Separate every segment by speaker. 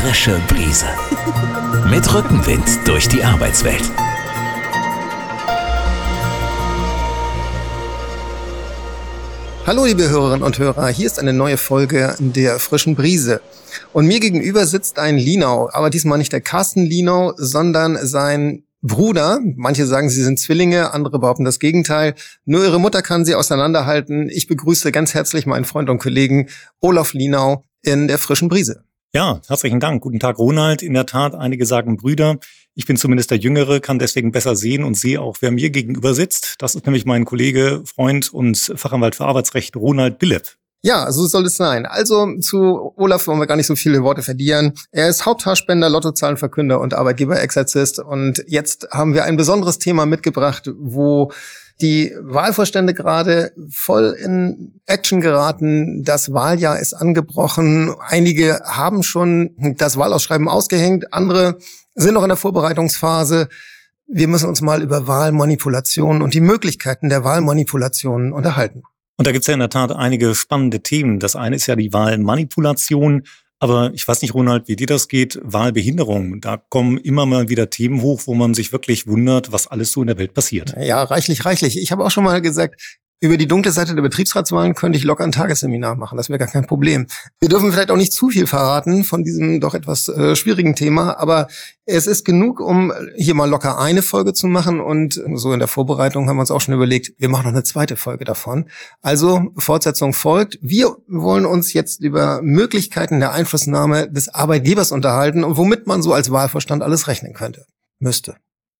Speaker 1: frische Brise. Mit Rückenwind durch die Arbeitswelt.
Speaker 2: Hallo liebe Hörerinnen und Hörer, hier ist eine neue Folge der frischen Brise. Und mir gegenüber sitzt ein Linau, aber diesmal nicht der Carsten Linau, sondern sein Bruder. Manche sagen, sie sind Zwillinge, andere behaupten das Gegenteil. Nur ihre Mutter kann sie auseinanderhalten. Ich begrüße ganz herzlich meinen Freund und Kollegen Olaf Linau in der frischen Brise.
Speaker 3: Ja, herzlichen Dank. Guten Tag, Ronald. In der Tat, einige sagen Brüder. Ich bin zumindest der Jüngere, kann deswegen besser sehen und sehe auch, wer mir gegenüber sitzt. Das ist nämlich mein Kollege, Freund und Fachanwalt für Arbeitsrecht Ronald Billew.
Speaker 2: Ja, so soll es sein. Also zu Olaf wollen wir gar nicht so viele Worte verlieren. Er ist Haupthaarspender, Lottozahlenverkünder und Arbeitgeberexerzist. Und jetzt haben wir ein besonderes Thema mitgebracht, wo die Wahlvorstände gerade voll in Action geraten. Das Wahljahr ist angebrochen. Einige haben schon das Wahlausschreiben ausgehängt, andere sind noch in der Vorbereitungsphase. Wir müssen uns mal über Wahlmanipulationen und die Möglichkeiten der Wahlmanipulationen unterhalten.
Speaker 3: Und da gibt es ja in der Tat einige spannende Themen. Das eine ist ja die Wahlmanipulation. Aber ich weiß nicht, Ronald, wie dir das geht. Wahlbehinderung, da kommen immer mal wieder Themen hoch, wo man sich wirklich wundert, was alles so in der Welt passiert.
Speaker 2: Ja, reichlich, reichlich. Ich habe auch schon mal gesagt, über die dunkle Seite der Betriebsratswahlen könnte ich locker ein Tagesseminar machen. Das wäre gar kein Problem. Wir dürfen vielleicht auch nicht zu viel verraten von diesem doch etwas äh, schwierigen Thema, aber es ist genug, um hier mal locker eine Folge zu machen. Und so in der Vorbereitung haben wir uns auch schon überlegt, wir machen noch eine zweite Folge davon. Also Fortsetzung folgt. Wir wollen uns jetzt über Möglichkeiten der Einflussnahme des Arbeitgebers unterhalten und womit man so als Wahlvorstand alles rechnen könnte. Müsste.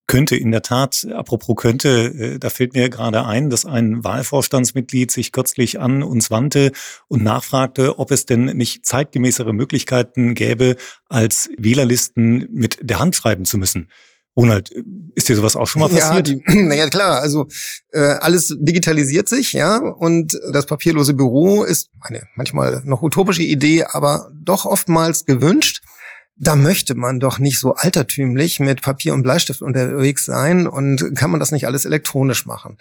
Speaker 3: Könnte in der Tat, apropos könnte, äh, da fällt mir gerade ein, dass ein Wahlvorstandsmitglied sich kürzlich an uns wandte und nachfragte, ob es denn nicht zeitgemäßere Möglichkeiten gäbe, als Wählerlisten mit der Hand schreiben zu müssen. Ronald, ist dir sowas auch schon mal passiert?
Speaker 2: Ja, naja, klar, also äh, alles digitalisiert sich, ja, und das papierlose Büro ist eine manchmal noch utopische Idee, aber doch oftmals gewünscht da möchte man doch nicht so altertümlich mit Papier und Bleistift unterwegs sein und kann man das nicht alles elektronisch machen.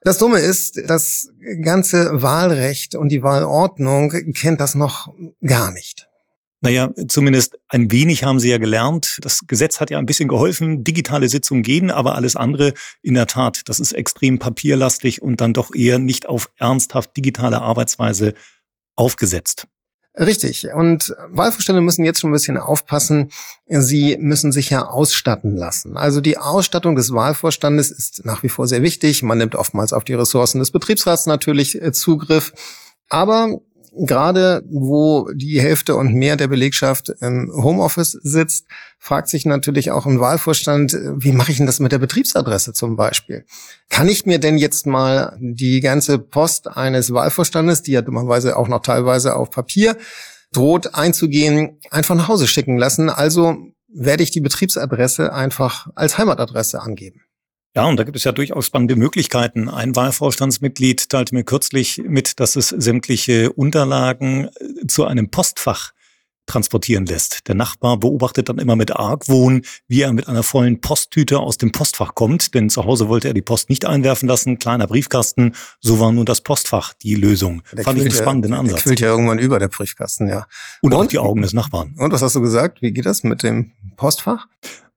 Speaker 2: Das Dumme ist, das ganze Wahlrecht und die Wahlordnung kennt das noch gar nicht.
Speaker 3: Naja, zumindest ein wenig haben sie ja gelernt. Das Gesetz hat ja ein bisschen geholfen. Digitale Sitzungen gehen, aber alles andere in der Tat, das ist extrem papierlastig und dann doch eher nicht auf ernsthaft digitale Arbeitsweise aufgesetzt.
Speaker 2: Richtig. Und Wahlvorstände müssen jetzt schon ein bisschen aufpassen. Sie müssen sich ja ausstatten lassen. Also die Ausstattung des Wahlvorstandes ist nach wie vor sehr wichtig. Man nimmt oftmals auf die Ressourcen des Betriebsrats natürlich äh, Zugriff. Aber gerade wo die Hälfte und mehr der Belegschaft im Homeoffice sitzt, fragt sich natürlich auch ein Wahlvorstand, wie mache ich denn das mit der Betriebsadresse zum Beispiel? Kann ich mir denn jetzt mal die ganze Post eines Wahlvorstandes, die ja dummerweise auch noch teilweise auf Papier droht einzugehen, einfach nach Hause schicken lassen? Also werde ich die Betriebsadresse einfach als Heimatadresse angeben.
Speaker 3: Ja, und da gibt es ja durchaus spannende Möglichkeiten. Ein Wahlvorstandsmitglied teilte mir kürzlich mit, dass es sämtliche Unterlagen äh, zu einem Postfach transportieren lässt. Der Nachbar beobachtet dann immer mit Argwohn, wie er mit einer vollen Posttüte aus dem Postfach kommt, denn zu Hause wollte er die Post nicht einwerfen lassen, kleiner Briefkasten, so war nun das Postfach die Lösung.
Speaker 2: Der Fand ich einen spannenden ja, Ansatz. Der quillt ja irgendwann über, der Briefkasten, ja.
Speaker 3: Und, und auch die Augen des Nachbarn.
Speaker 2: Und was hast du gesagt? Wie geht das mit dem Postfach?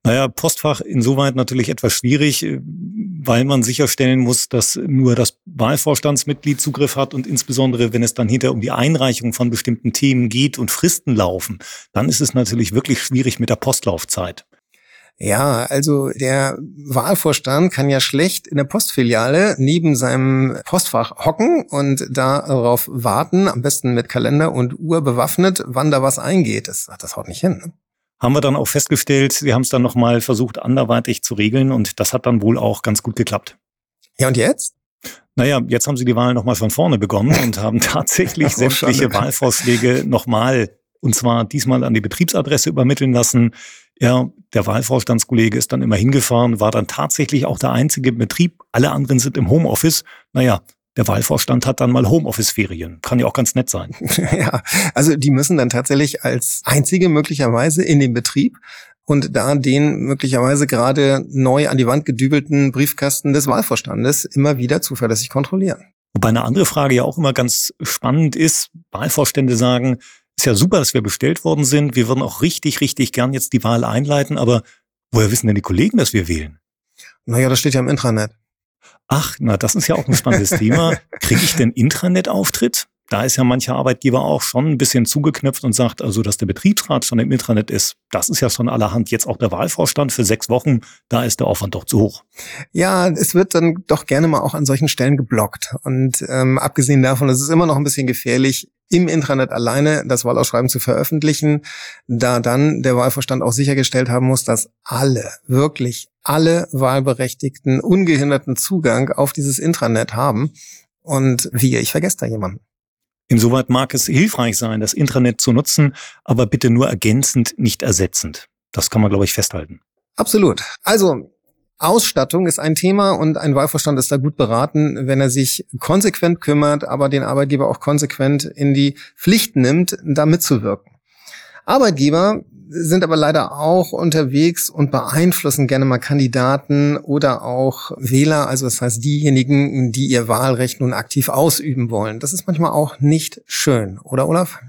Speaker 3: Naja, Postfach insoweit natürlich etwas schwierig, äh, weil man sicherstellen muss, dass nur das Wahlvorstandsmitglied Zugriff hat und insbesondere, wenn es dann hinter um die Einreichung von bestimmten Themen geht und Fristen laufen, dann ist es natürlich wirklich schwierig mit der Postlaufzeit.
Speaker 2: Ja, also der Wahlvorstand kann ja schlecht in der Postfiliale neben seinem Postfach hocken und darauf warten, am besten mit Kalender und Uhr bewaffnet, wann da was eingeht. Das, das haut nicht hin. Ne?
Speaker 3: Haben wir dann auch festgestellt, sie haben es dann nochmal versucht, anderweitig zu regeln und das hat dann wohl auch ganz gut geklappt.
Speaker 2: Ja, und jetzt?
Speaker 3: Naja, jetzt haben sie die Wahl nochmal von vorne begonnen und haben tatsächlich oh, sämtliche Wahlvorschläge nochmal, und zwar diesmal an die Betriebsadresse übermitteln lassen. Ja, der Wahlvorstandskollege ist dann immer hingefahren, war dann tatsächlich auch der einzige Betrieb. Alle anderen sind im Homeoffice. Naja, der Wahlvorstand hat dann mal Homeoffice-Ferien. Kann ja auch ganz nett sein.
Speaker 2: ja, also die müssen dann tatsächlich als einzige möglicherweise in den Betrieb und da den möglicherweise gerade neu an die Wand gedübelten Briefkasten des Wahlvorstandes immer wieder zuverlässig kontrollieren.
Speaker 3: Wobei eine andere Frage ja auch immer ganz spannend ist. Wahlvorstände sagen, ist ja super, dass wir bestellt worden sind. Wir würden auch richtig, richtig gern jetzt die Wahl einleiten, aber woher wissen denn die Kollegen, dass wir wählen?
Speaker 2: Naja, das steht ja im Intranet.
Speaker 3: Ach, na, das ist ja auch ein spannendes Thema. Kriege ich denn Intranet-Auftritt? Da ist ja mancher Arbeitgeber auch schon ein bisschen zugeknöpft und sagt, also, dass der Betriebsrat schon im Intranet ist, das ist ja schon allerhand. Jetzt auch der Wahlvorstand für sechs Wochen, da ist der Aufwand doch zu hoch.
Speaker 2: Ja, es wird dann doch gerne mal auch an solchen Stellen geblockt. Und ähm, abgesehen davon, es ist immer noch ein bisschen gefährlich, im Intranet alleine das Wahlausschreiben zu veröffentlichen, da dann der Wahlvorstand auch sichergestellt haben muss, dass alle, wirklich alle Wahlberechtigten ungehinderten Zugang auf dieses Intranet haben. Und wie, ich vergesse da jemanden.
Speaker 3: Insoweit mag es hilfreich sein, das Intranet zu nutzen, aber bitte nur ergänzend, nicht ersetzend. Das kann man, glaube ich, festhalten.
Speaker 2: Absolut. Also Ausstattung ist ein Thema und ein Wahlvorstand ist da gut beraten, wenn er sich konsequent kümmert, aber den Arbeitgeber auch konsequent in die Pflicht nimmt, da mitzuwirken. Arbeitgeber sind aber leider auch unterwegs und beeinflussen gerne mal Kandidaten oder auch Wähler, also das heißt diejenigen, die ihr Wahlrecht nun aktiv ausüben wollen. Das ist manchmal auch nicht schön, oder Olaf?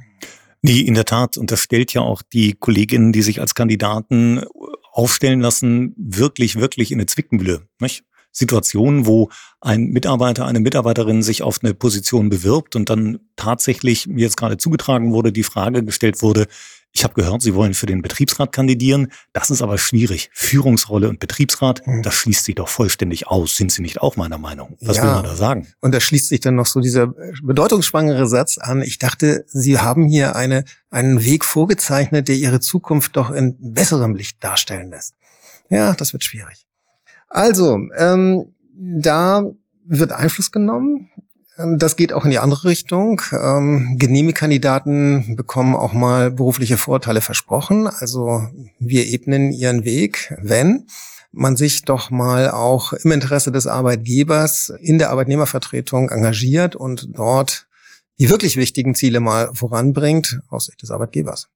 Speaker 3: Nee, in der Tat. Und das stellt ja auch die Kolleginnen, die sich als Kandidaten aufstellen lassen, wirklich, wirklich in eine Zwickmühle. Nicht? Situationen, wo ein Mitarbeiter, eine Mitarbeiterin sich auf eine Position bewirbt und dann tatsächlich mir jetzt gerade zugetragen wurde, die Frage gestellt wurde, ich habe gehört, Sie wollen für den Betriebsrat kandidieren. Das ist aber schwierig. Führungsrolle und Betriebsrat, hm. das schließt sich doch vollständig aus. Sind Sie nicht auch meiner Meinung? Was ja. will man da sagen?
Speaker 2: Und da schließt sich dann noch so dieser bedeutungsschwangere Satz an. Ich dachte, Sie haben hier eine, einen Weg vorgezeichnet, der Ihre Zukunft doch in besserem Licht darstellen lässt. Ja, das wird schwierig. Also, ähm, da wird Einfluss genommen. Ähm, das geht auch in die andere Richtung. Ähm, genehme Kandidaten bekommen auch mal berufliche Vorteile versprochen. Also wir ebnen ihren Weg, wenn man sich doch mal auch im Interesse des Arbeitgebers in der Arbeitnehmervertretung engagiert und dort die wirklich wichtigen Ziele mal voranbringt aus Sicht des Arbeitgebers.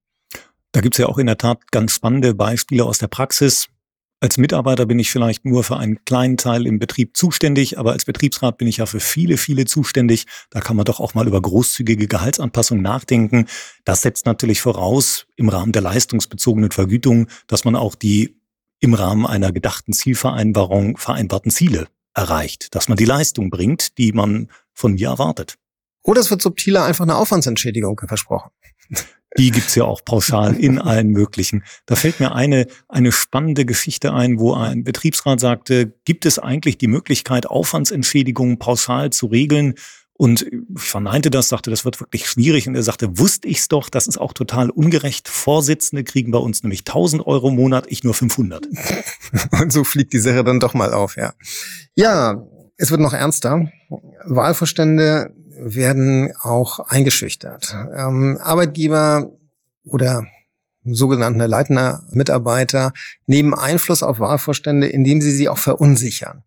Speaker 3: Da gibt's ja auch in der Tat ganz spannende Beispiele aus der Praxis. Als Mitarbeiter bin ich vielleicht nur für einen kleinen Teil im Betrieb zuständig, aber als Betriebsrat bin ich ja für viele, viele zuständig. Da kann man doch auch mal über großzügige Gehaltsanpassungen nachdenken. Das setzt natürlich voraus im Rahmen der leistungsbezogenen Vergütung, dass man auch die im Rahmen einer gedachten Zielvereinbarung vereinbarten Ziele erreicht, dass man die Leistung bringt, die man von mir erwartet.
Speaker 2: Oder es wird subtiler einfach eine Aufwandsentschädigung versprochen.
Speaker 3: Die gibt's ja auch pauschal in allen möglichen. Da fällt mir eine, eine spannende Geschichte ein, wo ein Betriebsrat sagte, gibt es eigentlich die Möglichkeit, Aufwandsentschädigungen pauschal zu regeln? Und ich verneinte das, sagte, das wird wirklich schwierig. Und er sagte, wusste ich's doch, das ist auch total ungerecht. Vorsitzende kriegen bei uns nämlich 1000 Euro im Monat, ich nur 500.
Speaker 2: Und so fliegt die Sache dann doch mal auf, ja. Ja, es wird noch ernster. Wahlvorstände werden auch eingeschüchtert. Ähm, Arbeitgeber oder sogenannte leitender Mitarbeiter nehmen Einfluss auf Wahlvorstände, indem sie sie auch verunsichern.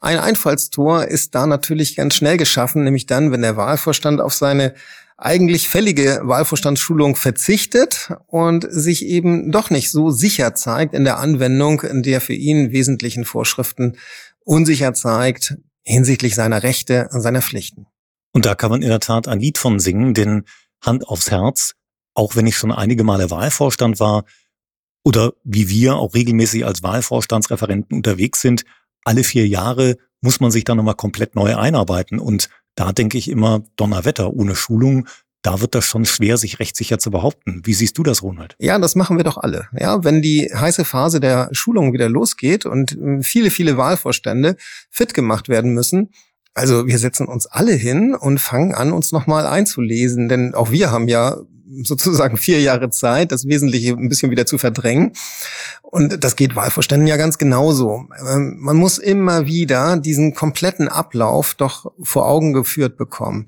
Speaker 2: Ein Einfallstor ist da natürlich ganz schnell geschaffen, nämlich dann, wenn der Wahlvorstand auf seine eigentlich fällige Wahlvorstandsschulung verzichtet und sich eben doch nicht so sicher zeigt in der Anwendung in der für ihn wesentlichen Vorschriften unsicher zeigt hinsichtlich seiner Rechte und seiner Pflichten.
Speaker 3: Und da kann man in der Tat ein Lied von singen, denn Hand aufs Herz, auch wenn ich schon einige Male Wahlvorstand war oder wie wir auch regelmäßig als Wahlvorstandsreferenten unterwegs sind, alle vier Jahre muss man sich da nochmal komplett neu einarbeiten. Und da denke ich immer, Donnerwetter ohne Schulung, da wird das schon schwer, sich rechtssicher zu behaupten. Wie siehst du das, Ronald?
Speaker 2: Ja, das machen wir doch alle. Ja, wenn die heiße Phase der Schulung wieder losgeht und viele, viele Wahlvorstände fit gemacht werden müssen, also wir setzen uns alle hin und fangen an, uns nochmal einzulesen, denn auch wir haben ja sozusagen vier Jahre Zeit, das Wesentliche ein bisschen wieder zu verdrängen. Und das geht Wahlvorständen ja ganz genauso. Ähm, man muss immer wieder diesen kompletten Ablauf doch vor Augen geführt bekommen.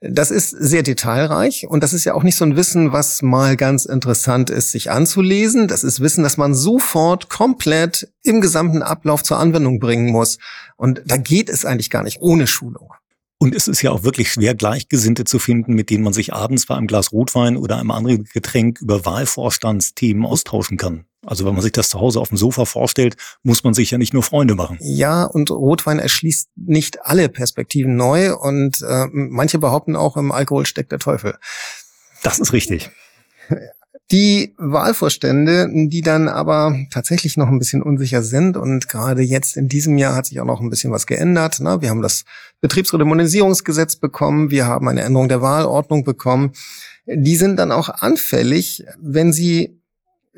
Speaker 2: Das ist sehr detailreich und das ist ja auch nicht so ein Wissen, was mal ganz interessant ist, sich anzulesen. Das ist Wissen, das man sofort komplett im gesamten Ablauf zur Anwendung bringen muss. Und da geht es eigentlich gar nicht ohne Schulung.
Speaker 3: Und es ist ja auch wirklich schwer, Gleichgesinnte zu finden, mit denen man sich abends bei einem Glas Rotwein oder einem anderen Getränk über Wahlvorstandsthemen austauschen kann. Also wenn man sich das zu Hause auf dem Sofa vorstellt, muss man sich ja nicht nur Freunde machen.
Speaker 2: Ja, und Rotwein erschließt nicht alle Perspektiven neu und äh, manche behaupten auch, im Alkohol steckt der Teufel.
Speaker 3: Das ist richtig.
Speaker 2: Die Wahlvorstände, die dann aber tatsächlich noch ein bisschen unsicher sind und gerade jetzt in diesem Jahr hat sich auch noch ein bisschen was geändert. Wir haben das Betriebsremonisierungsgesetz bekommen, wir haben eine Änderung der Wahlordnung bekommen. Die sind dann auch anfällig, wenn sie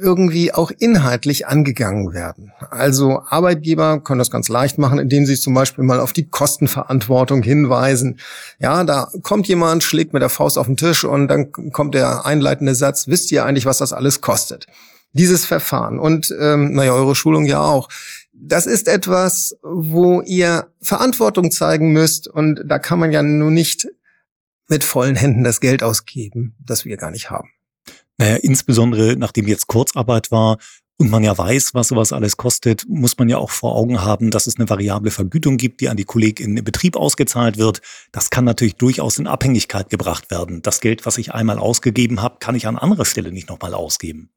Speaker 2: irgendwie auch inhaltlich angegangen werden. Also Arbeitgeber können das ganz leicht machen, indem sie zum Beispiel mal auf die Kostenverantwortung hinweisen. Ja, da kommt jemand, schlägt mit der Faust auf den Tisch und dann kommt der einleitende Satz, wisst ihr eigentlich, was das alles kostet? Dieses Verfahren und ähm, naja, eure Schulung ja auch. Das ist etwas, wo ihr Verantwortung zeigen müsst und da kann man ja nur nicht mit vollen Händen das Geld ausgeben, das wir gar nicht haben.
Speaker 3: Naja, insbesondere nachdem jetzt Kurzarbeit war und man ja weiß, was sowas alles kostet, muss man ja auch vor Augen haben, dass es eine variable Vergütung gibt, die an die Kolleginnen im Betrieb ausgezahlt wird. Das kann natürlich durchaus in Abhängigkeit gebracht werden. Das Geld, was ich einmal ausgegeben habe, kann ich an anderer Stelle nicht nochmal ausgeben.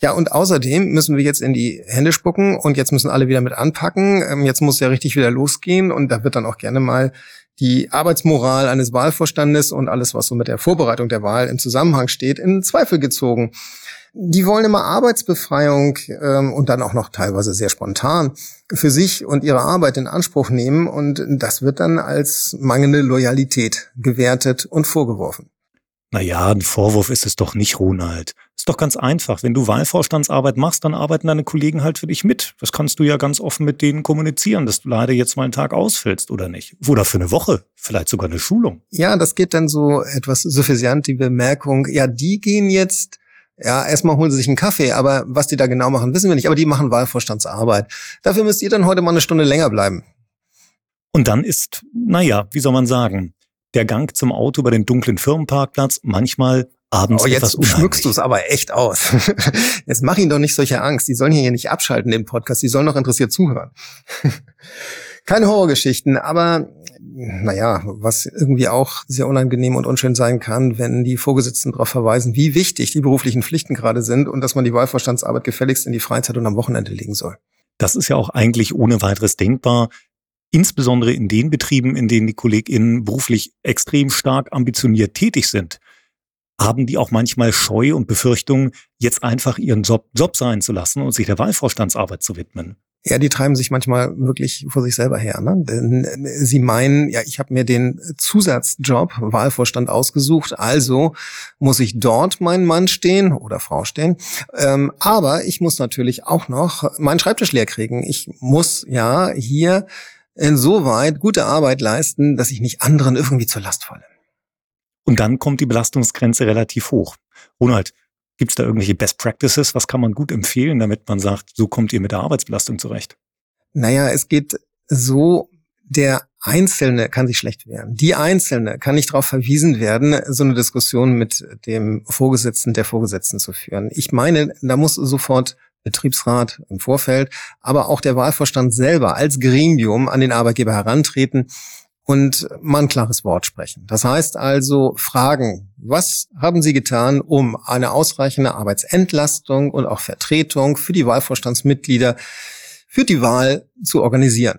Speaker 2: Ja, und außerdem müssen wir jetzt in die Hände spucken und jetzt müssen alle wieder mit anpacken. Ähm, jetzt muss ja richtig wieder losgehen und da wird dann auch gerne mal die Arbeitsmoral eines Wahlvorstandes und alles, was so mit der Vorbereitung der Wahl im Zusammenhang steht, in Zweifel gezogen. Die wollen immer Arbeitsbefreiung ähm, und dann auch noch teilweise sehr spontan für sich und ihre Arbeit in Anspruch nehmen und das wird dann als mangelnde Loyalität gewertet und vorgeworfen.
Speaker 3: Naja, ein Vorwurf ist es doch nicht, Ronald. Ist doch ganz einfach. Wenn du Wahlvorstandsarbeit machst, dann arbeiten deine Kollegen halt für dich mit. Das kannst du ja ganz offen mit denen kommunizieren, dass du leider jetzt mal einen Tag ausfällst oder nicht. Oder für eine Woche. Vielleicht sogar eine Schulung.
Speaker 2: Ja, das geht dann so etwas suffisant, die Bemerkung. Ja, die gehen jetzt ja, erstmal holen sie sich einen Kaffee, aber was die da genau machen, wissen wir nicht. Aber die machen Wahlvorstandsarbeit. Dafür müsst ihr dann heute mal eine Stunde länger bleiben.
Speaker 3: Und dann ist, naja, wie soll man sagen, der Gang zum Auto über den dunklen Firmenparkplatz manchmal abends
Speaker 2: oh, jetzt schmückst du es aber echt aus. jetzt mach ihnen doch nicht solche Angst. Die sollen hier nicht abschalten, den Podcast. Die sollen doch interessiert zuhören. Keine Horrorgeschichten, aber naja, was irgendwie auch sehr unangenehm und unschön sein kann, wenn die Vorgesetzten darauf verweisen, wie wichtig die beruflichen Pflichten gerade sind und dass man die Wahlvorstandsarbeit gefälligst in die Freizeit und am Wochenende legen soll.
Speaker 3: Das ist ja auch eigentlich ohne weiteres denkbar insbesondere in den Betrieben, in denen die KollegInnen beruflich extrem stark ambitioniert tätig sind, haben die auch manchmal Scheu und Befürchtungen, jetzt einfach ihren Job Job sein zu lassen und sich der Wahlvorstandsarbeit zu widmen.
Speaker 2: Ja, die treiben sich manchmal wirklich vor sich selber her. Ne? Denn äh, sie meinen, ja, ich habe mir den Zusatzjob Wahlvorstand ausgesucht, also muss ich dort meinen Mann stehen oder Frau stehen. Ähm, aber ich muss natürlich auch noch meinen Schreibtisch leer kriegen. Ich muss ja hier insoweit gute Arbeit leisten, dass ich nicht anderen irgendwie zur Last falle.
Speaker 3: Und dann kommt die Belastungsgrenze relativ hoch. Ronald, gibt es da irgendwelche Best Practices? Was kann man gut empfehlen, damit man sagt, so kommt ihr mit der Arbeitsbelastung zurecht?
Speaker 2: Naja, es geht so, der Einzelne kann sich schlecht wehren. Die Einzelne kann nicht darauf verwiesen werden, so eine Diskussion mit dem Vorgesetzten, der Vorgesetzten zu führen. Ich meine, da muss sofort Betriebsrat im Vorfeld, aber auch der Wahlvorstand selber als Gremium an den Arbeitgeber herantreten und mal ein klares Wort sprechen. Das heißt also fragen, was haben Sie getan, um eine ausreichende Arbeitsentlastung und auch Vertretung für die Wahlvorstandsmitglieder für die Wahl zu organisieren?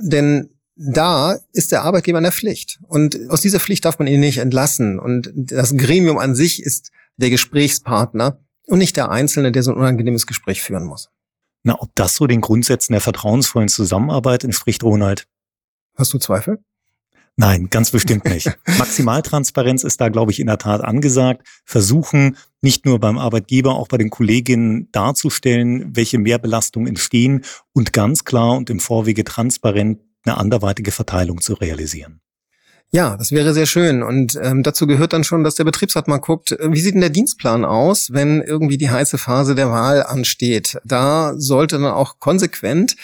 Speaker 2: Denn da ist der Arbeitgeber in der Pflicht. Und aus dieser Pflicht darf man ihn nicht entlassen. Und das Gremium an sich ist der Gesprächspartner und nicht der Einzelne, der so ein unangenehmes Gespräch führen muss.
Speaker 3: Na, ob das so den Grundsätzen der vertrauensvollen Zusammenarbeit entspricht, Ronald?
Speaker 2: Hast du Zweifel?
Speaker 3: Nein, ganz bestimmt nicht. Maximaltransparenz ist da, glaube ich, in der Tat angesagt. Versuchen, nicht nur beim Arbeitgeber, auch bei den Kolleginnen darzustellen, welche Mehrbelastungen entstehen und ganz klar und im Vorwege transparent eine anderweitige Verteilung zu realisieren.
Speaker 2: Ja, das wäre sehr schön. Und ähm, dazu gehört dann schon, dass der Betriebsrat mal guckt, äh, wie sieht denn der Dienstplan aus, wenn irgendwie die heiße Phase der Wahl ansteht. Da sollte dann auch konsequent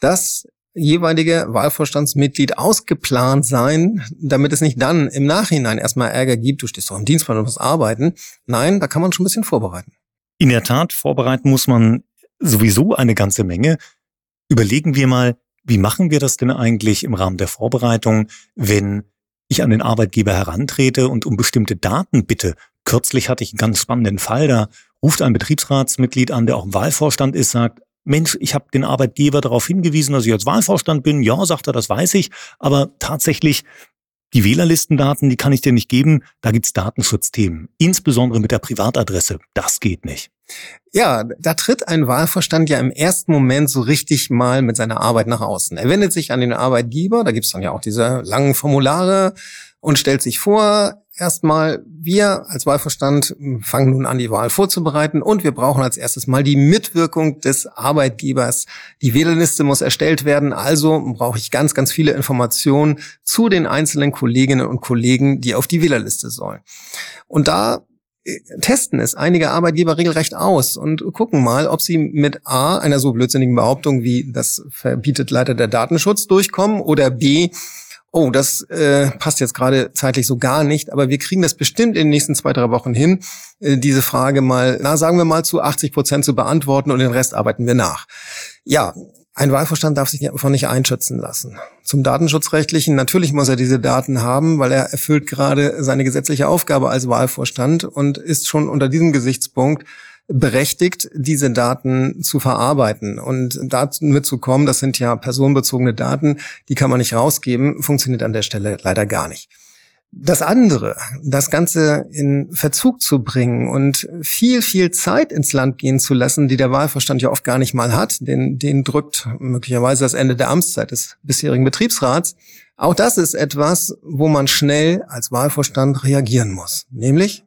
Speaker 2: das jeweilige Wahlvorstandsmitglied ausgeplant sein, damit es nicht dann im Nachhinein erstmal Ärger gibt, du stehst doch im Dienstplan und musst arbeiten. Nein, da kann man schon ein bisschen vorbereiten.
Speaker 3: In der Tat, vorbereiten muss man sowieso eine ganze Menge. Überlegen wir mal, wie machen wir das denn eigentlich im Rahmen der Vorbereitung, wenn ich an den Arbeitgeber herantrete und um bestimmte Daten bitte. Kürzlich hatte ich einen ganz spannenden Fall, da ruft ein Betriebsratsmitglied an, der auch im Wahlvorstand ist, sagt, Mensch, ich habe den Arbeitgeber darauf hingewiesen, dass ich als Wahlvorstand bin. Ja, sagt er, das weiß ich. Aber tatsächlich Die Wählerlistendaten, die kann ich dir nicht geben. Da gibt's Datenschutzthemen. Insbesondere mit der Privatadresse. Das geht nicht.
Speaker 2: Ja, da tritt ein Wahlvorstand ja im ersten Moment so richtig mal mit seiner Arbeit nach außen. Er wendet sich an den Arbeitgeber, da gibt's dann ja auch diese langen Formulare und stellt sich vor, erstmal, wir als Wahlvorstand fangen nun an, die Wahl vorzubereiten und wir brauchen als erstes mal die Mitwirkung des Arbeitgebers. Die Wählerliste muss erstellt werden, also brauche ich ganz, ganz viele Informationen zu den einzelnen Kolleginnen und Kollegen, die auf die Wählerliste sollen. Und da äh, testen es einige Arbeitgeber regelrecht aus und gucken mal, ob sie mit A, einer so blödsinnigen Behauptung wie das verbietet leider der Datenschutz durchkommen oder B, oh, das äh, passt jetzt gerade zeitlich so gar nicht, aber wir kriegen das bestimmt in den nächsten zwei, drei Wochen hin, äh, diese Frage mal, na sagen wir mal zu 80 Prozent zu beantworten und den Rest arbeiten wir nach. Ja, ein Wahlvorstand darf sich davon nicht einschätzen lassen. Zum Datenschutzrechtlichen, natürlich muss er diese Daten haben, weil er erfüllt gerade seine gesetzliche Aufgabe als Wahlvorstand und ist schon unter diesem Gesichtspunkt berechtigt, diese Daten zu verarbeiten. Und dazu mitzukommen, das sind ja personenbezogene Daten, die kann man nicht rausgeben, funktioniert an der Stelle leider gar nicht. Das andere, das Ganze in Verzug zu bringen und viel, viel Zeit ins Land gehen zu lassen, die der Wahlverstand ja oft gar nicht mal hat, den, den drückt möglicherweise das Ende der Amtszeit des bisherigen Betriebsrats. Auch das ist etwas, wo man schnell als Wahlvorstand reagieren muss. Nämlich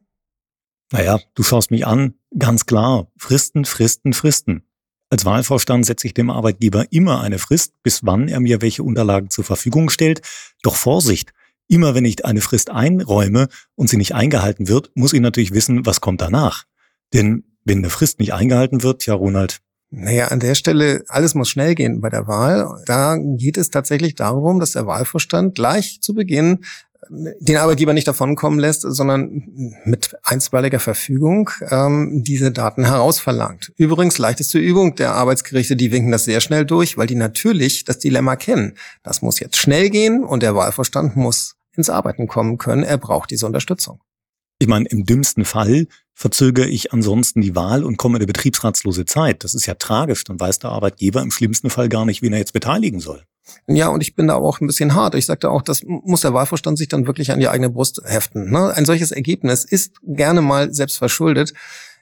Speaker 3: naja, du schaust mich an, ganz klar, Fristen, Fristen, Fristen. Als Wahlvorstand setze ich dem Arbeitgeber immer eine Frist, bis wann er mir welche Unterlagen zur Verfügung stellt. Doch Vorsicht, immer wenn ich eine Frist einräume und sie nicht eingehalten wird, muss ich natürlich wissen, was kommt danach. Denn wenn eine Frist nicht eingehalten wird, ja Ronald,
Speaker 2: naja, an der Stelle, alles muss schnell gehen bei der Wahl. Da geht es tatsächlich darum, dass der Wahlvorstand gleich zu Beginn den Arbeitgeber nicht davonkommen lässt, sondern mit einstweiliger Verfügung ähm, diese Daten herausverlangt. Übrigens, leichteste Übung der Arbeitsgerichte, die winken das sehr schnell durch, weil die natürlich das Dilemma kennen. Das muss jetzt schnell gehen und der Wahlvorstand muss ins Arbeiten kommen können. Er braucht diese Unterstützung.
Speaker 3: Ich meine, im dümmsten Fall verzögere ich ansonsten die Wahl und komme in eine betriebsratslose Zeit. Das ist ja tragisch. Dann weiß der Arbeitgeber im schlimmsten Fall gar nicht, wen er jetzt beteiligen soll.
Speaker 2: Ja, und ich bin da auch ein bisschen hart. Ich sagte auch, das muss der Wahlvorstand sich dann wirklich an die eigene Brust heften. Ne? Ein solches Ergebnis ist gerne mal selbst verschuldet.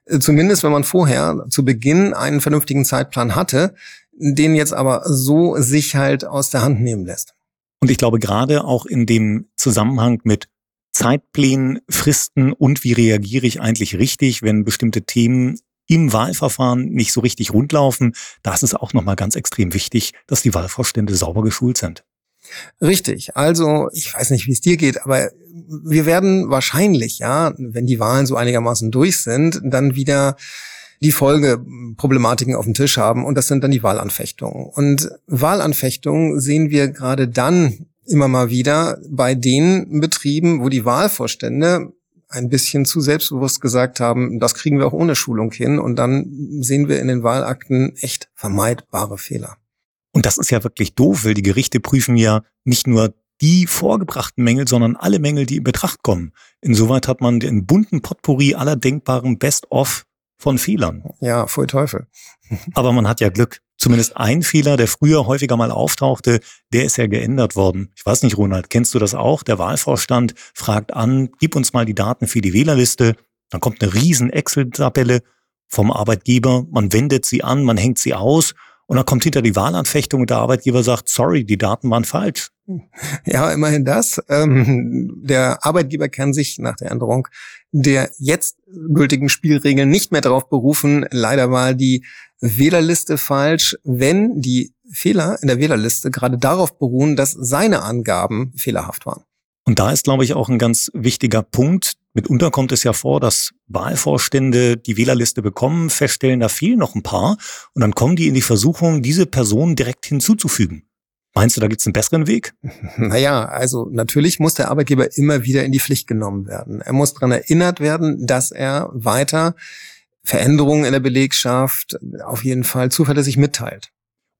Speaker 2: Äh, zumindest wenn man vorher zu Beginn einen vernünftigen Zeitplan hatte, den jetzt aber so sich halt aus der Hand nehmen lässt.
Speaker 3: Und ich glaube, gerade auch in dem Zusammenhang mit Zeitplänen, Fristen und wie reagiere ich eigentlich richtig, wenn bestimmte Themen im Wahlverfahren nicht so richtig rundlaufen. Da ist auch nochmal ganz extrem wichtig, dass die Wahlvorstände sauber geschult sind.
Speaker 2: Richtig. Also, ich weiß nicht, wie es dir geht, aber wir werden wahrscheinlich, ja, wenn die Wahlen so einigermaßen durch sind, dann wieder die Folgeproblematiken auf dem Tisch haben und das sind dann die Wahlanfechtungen. Und Wahlanfechtungen sehen wir gerade dann immer mal wieder bei den Betrieben, wo die Wahlvorstände ein bisschen zu selbstbewusst gesagt haben, das kriegen wir auch ohne Schulung hin. Und dann sehen wir in den Wahlakten echt vermeidbare Fehler.
Speaker 3: Und das ist ja wirklich doof, weil die Gerichte prüfen ja nicht nur die vorgebrachten Mängel, sondern alle Mängel, die in Betracht kommen. Insoweit hat man den bunten Potpourri aller denkbaren Best-of von Fehlern.
Speaker 2: Ja, voll Teufel.
Speaker 3: Aber man hat ja Glück zumindest ein Fehler, der früher häufiger mal auftauchte, der ist ja geändert worden. Ich weiß nicht, Ronald, kennst du das auch? Der Wahlvorstand fragt an, gib uns mal die Daten für die Wählerliste. Dann kommt eine riesen Excel-Tabelle vom Arbeitgeber. Man wendet sie an, man hängt sie aus und dann kommt hinter die Wahlanfechtung und der Arbeitgeber sagt, sorry, die Daten waren falsch.
Speaker 2: Ja, immerhin das. Ähm, der Arbeitgeber kann sich nach der Änderung der jetzt gültigen Spielregeln nicht mehr darauf berufen. Leider war die Wählerliste falsch, wenn die Fehler in der Wählerliste gerade darauf beruhen, dass seine Angaben fehlerhaft waren.
Speaker 3: Und da ist, glaube ich, auch ein ganz wichtiger Punkt. Mitunter kommt es ja vor, dass Wahlvorstände die Wählerliste bekommen, feststellen, da fehlen noch ein paar und dann kommen die in die Versuchung, diese Personen direkt hinzuzufügen. Meinst du, da gibt es einen besseren Weg?
Speaker 2: Naja, also natürlich muss der Arbeitgeber immer wieder in die Pflicht genommen werden. Er muss daran erinnert werden, dass er weiter Veränderungen in der Belegschaft auf jeden Fall zuverlässig mitteilt.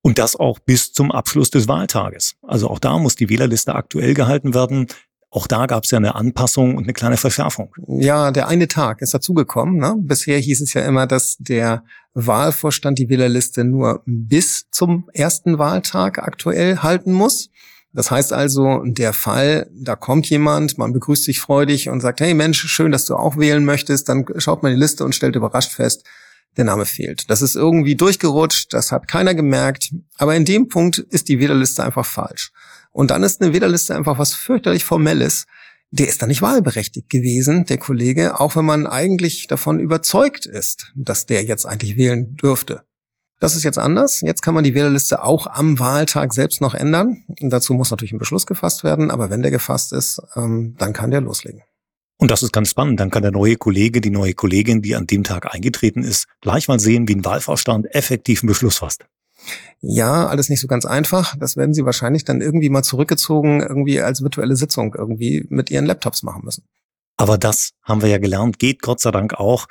Speaker 3: Und das auch bis zum Abschluss des Wahltages. Also auch da muss die Wählerliste aktuell gehalten werden. Auch da gab es ja eine Anpassung und eine kleine Verschärfung.
Speaker 2: Ja, der eine Tag ist dazugekommen. Ne? Bisher hieß es ja immer, dass der Wahlvorstand die Wählerliste nur bis zum ersten Wahltag aktuell halten muss. Das heißt also, der Fall, da kommt jemand, man begrüßt sich freudig und sagt, hey Mensch, schön, dass du auch wählen möchtest, dann schaut man die Liste und stellt überrascht fest, der Name fehlt. Das ist irgendwie durchgerutscht, das hat keiner gemerkt, aber in dem Punkt ist die Wählerliste einfach falsch. Und dann ist eine Wählerliste einfach was fürchterlich Formelles. Der ist dann nicht wahlberechtigt gewesen, der Kollege, auch wenn man eigentlich davon überzeugt ist, dass der jetzt eigentlich wählen dürfte. Das ist jetzt anders. Jetzt kann man die Wählerliste auch am Wahltag selbst noch ändern. Und dazu muss natürlich ein Beschluss gefasst werden, aber wenn der gefasst ist, ähm, dann kann der loslegen.
Speaker 3: Und das ist ganz spannend. Dann kann der neue Kollege, die neue Kollegin, die an dem Tag eingetreten ist, gleich mal sehen, wie ein Wahlvorstand effektiv einen Beschluss fasst.
Speaker 2: Ja, alles nicht so ganz einfach. Das werden Sie wahrscheinlich dann irgendwie mal zurückgezogen, irgendwie als virtuelle Sitzung irgendwie mit Ihren Laptops machen müssen.
Speaker 3: Aber das haben wir ja gelernt, geht Gott sei Dank auch.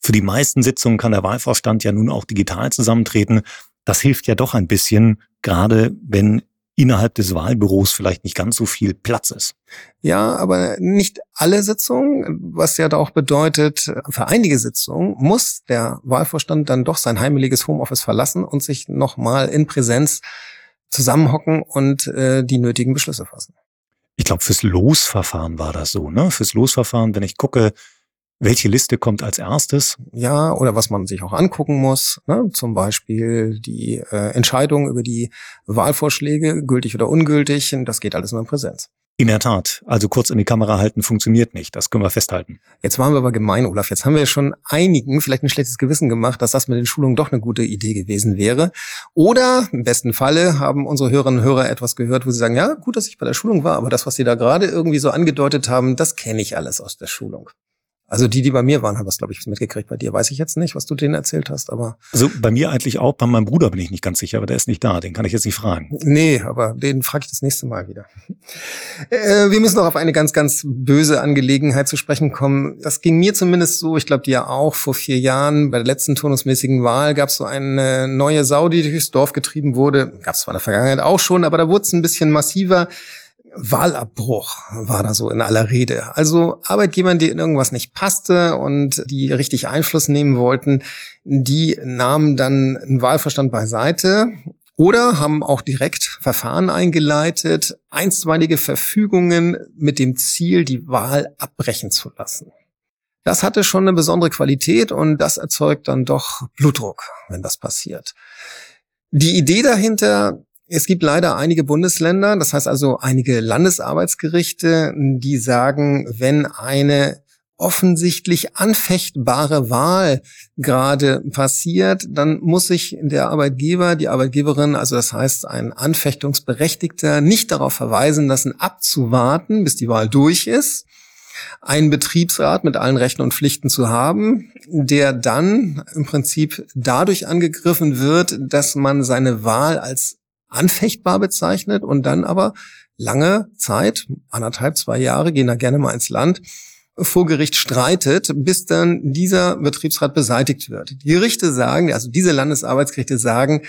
Speaker 3: Für die meisten Sitzungen kann der Wahlvorstand ja nun auch digital zusammentreten. Das hilft ja doch ein bisschen, gerade wenn innerhalb des Wahlbüros vielleicht nicht ganz so viel Platz ist.
Speaker 2: Ja, aber nicht alle Sitzungen, was ja da auch bedeutet, für einige Sitzungen muss der Wahlvorstand dann doch sein heimeliges Homeoffice verlassen und sich nochmal in Präsenz zusammenhocken und äh, die nötigen Beschlüsse fassen.
Speaker 3: Ich glaube, fürs Losverfahren war das so, ne? Fürs Losverfahren, wenn ich gucke, welche Liste kommt als erstes?
Speaker 2: Ja, oder was man sich auch angucken muss. Ne? Zum Beispiel die äh, Entscheidung über die Wahlvorschläge, gültig oder ungültig. Das geht alles nur in Präsenz.
Speaker 3: In der Tat. Also kurz in die Kamera halten funktioniert nicht. Das können wir festhalten.
Speaker 2: Jetzt waren wir aber gemein, Olaf. Jetzt haben wir schon einigen vielleicht ein schlechtes Gewissen gemacht, dass das mit den Schulungen doch eine gute Idee gewesen wäre. Oder im besten Falle haben unsere Hörerinnen und Hörer etwas gehört, wo sie sagen, ja, gut, dass ich bei der Schulung war, aber das, was Sie da gerade irgendwie so angedeutet haben, das kenne ich alles aus der Schulung. Also die, die bei mir waren, haben das, glaube ich, mitgekriegt. Bei dir weiß ich jetzt nicht, was du denen erzählt hast, aber.
Speaker 3: Also bei mir eigentlich auch, bei meinem Bruder bin ich nicht ganz sicher, aber der ist nicht da, den kann ich jetzt nicht fragen.
Speaker 2: Nee, aber den frage ich das nächste Mal wieder. Äh, wir müssen noch auf eine ganz, ganz böse Angelegenheit zu sprechen kommen. Das ging mir zumindest so, ich glaube dir auch, vor vier Jahren bei der letzten turnusmäßigen Wahl gab es so eine neue Sau, die durchs Dorf getrieben wurde. Gab es zwar in der Vergangenheit auch schon, aber da wurde es ein bisschen massiver. Wahlabbruch war da so in aller Rede. Also Arbeitgebern, die in irgendwas nicht passte und die richtig Einfluss nehmen wollten, die nahmen dann einen Wahlverstand beiseite oder haben auch direkt Verfahren eingeleitet, einstweilige Verfügungen mit dem Ziel, die Wahl abbrechen zu lassen. Das hatte schon eine besondere Qualität und das erzeugt dann doch Blutdruck, wenn das passiert. Die Idee dahinter es gibt leider einige Bundesländer, das heißt also einige Landesarbeitsgerichte, die sagen, wenn eine offensichtlich anfechtbare Wahl gerade passiert, dann muss sich der Arbeitgeber, die Arbeitgeberin, also das heißt ein Anfechtungsberechtigter, nicht darauf verweisen lassen, abzuwarten, bis die Wahl durch ist, einen Betriebsrat mit allen Rechten und Pflichten zu haben, der dann im Prinzip dadurch angegriffen wird, dass man seine Wahl als anfechtbar bezeichnet und dann aber lange Zeit, anderthalb, zwei Jahre, gehen da gerne mal ins Land, vor Gericht streitet, bis dann dieser Betriebsrat beseitigt wird. Die Gerichte sagen, also diese Landesarbeitsgerichte sagen,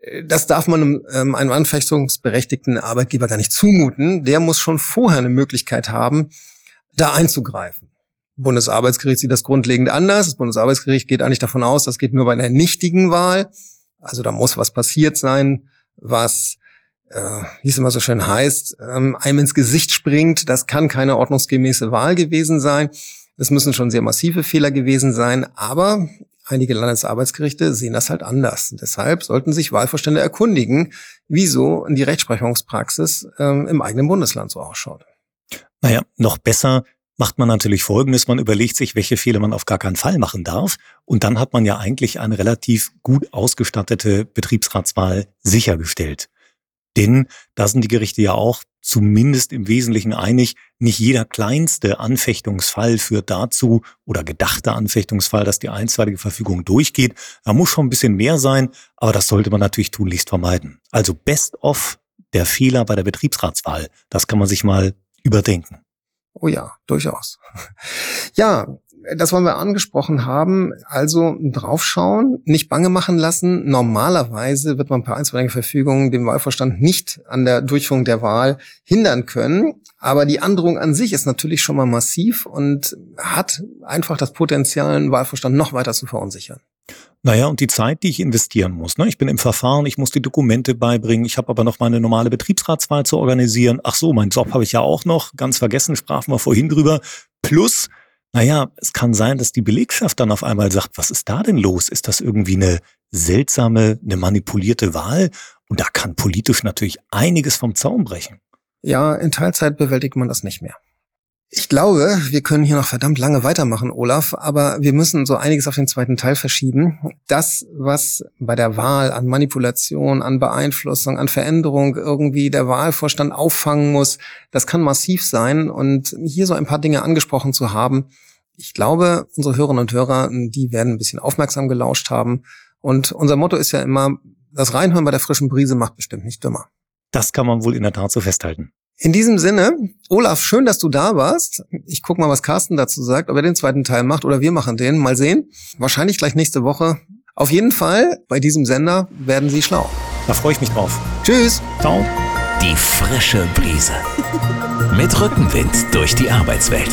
Speaker 2: äh, das darf man ähm, einem anfechtungsberechtigten Arbeitgeber gar nicht zumuten. Der muss schon vorher eine Möglichkeit haben, da einzugreifen. Bundesarbeitsgericht sieht das grundlegend anders. Das Bundesarbeitsgericht geht eigentlich davon aus, das geht nur bei einer nichtigen Wahl. Also da muss was passiert sein, was äh, wie es immer so schön heißt, ähm, einem ins Gesicht springt. Das kann keine ordnungsgemäße Wahl gewesen sein. Es müssen schon sehr massive Fehler gewesen sein, aber einige Landesarbeitsgerichte sehen das halt anders. deshalb sollten sich Wahlvorstände erkundigen, wieso die Rechtsprechungspraxis ähm, im eigenen Bundesland so ausschaut.
Speaker 3: Naja, noch besser macht man natürlich Folgendes. Man überlegt sich, welche Fehler man auf gar keinen Fall machen darf. Und dann hat man ja eigentlich eine relativ gut ausgestattete Betriebsratswahl sichergestellt. Denn da sind die Gerichte ja auch zumindest im Wesentlichen einig, nicht jeder kleinste Anfechtungsfall führt dazu oder gedachte Anfechtungsfall, dass die einstweilige Verfügung durchgeht. Da muss schon ein bisschen mehr sein, aber das sollte man natürlich tunlichst vermeiden. Also best of der Fehler bei der Betriebsratswahl, das kann man sich mal überdenken.
Speaker 2: Oh ja, durchaus. Ja, das wollen wir angesprochen haben. Also draufschauen, nicht bange machen lassen. Normalerweise wird man per einstweiliger Verfügung dem Wahlvorstand nicht an der Durchführung der Wahl hindern können. Aber die Androhung an sich ist natürlich schon mal massiv und hat einfach das Potenzial, einen Wahlvorstand noch weiter zu verunsichern.
Speaker 3: Naja, und die Zeit, die ich investieren muss. Ne? Ich bin im Verfahren, ich muss die Dokumente beibringen, ich habe aber noch meine normale Betriebsratswahl zu organisieren. Ach so, meinen Job habe ich ja auch noch, ganz vergessen, sprachen wir vorhin drüber. Plus, naja, es kann sein, dass die Belegschaft dann auf einmal sagt, was ist da denn los? Ist das irgendwie eine seltsame, eine manipulierte Wahl? Und da kann politisch natürlich einiges vom Zaun brechen.
Speaker 2: Ja, in Teilzeit bewältigt man das nicht mehr. Ich glaube, wir können hier noch verdammt lange weitermachen, Olaf, aber wir müssen so einiges auf den zweiten Teil verschieben. Das, was bei der Wahl an Manipulation, an Beeinflussung, an Veränderung irgendwie der Wahlvorstand auffangen muss, das kann massiv sein. Und hier so ein paar Dinge angesprochen zu haben, ich glaube, unsere Hörerinnen und Hörer, die werden ein bisschen aufmerksam gelauscht haben. Und unser Motto ist ja immer, das Reinhören bei der frischen Brise macht bestimmt nicht dümmer.
Speaker 3: Das kann man wohl in der Tat so festhalten.
Speaker 2: In diesem Sinne, Olaf, schön, dass du da warst. Ich guck mal, was Carsten dazu sagt, ob er den zweiten Teil macht oder wir machen den. Mal sehen. Wahrscheinlich gleich nächste Woche. Auf jeden Fall, bei diesem Sender werden Sie schlau.
Speaker 3: Da freue ich mich drauf.
Speaker 2: Tschüss.
Speaker 3: Ciao.
Speaker 1: Die frische Brise. Mit Rückenwind durch die Arbeitswelt.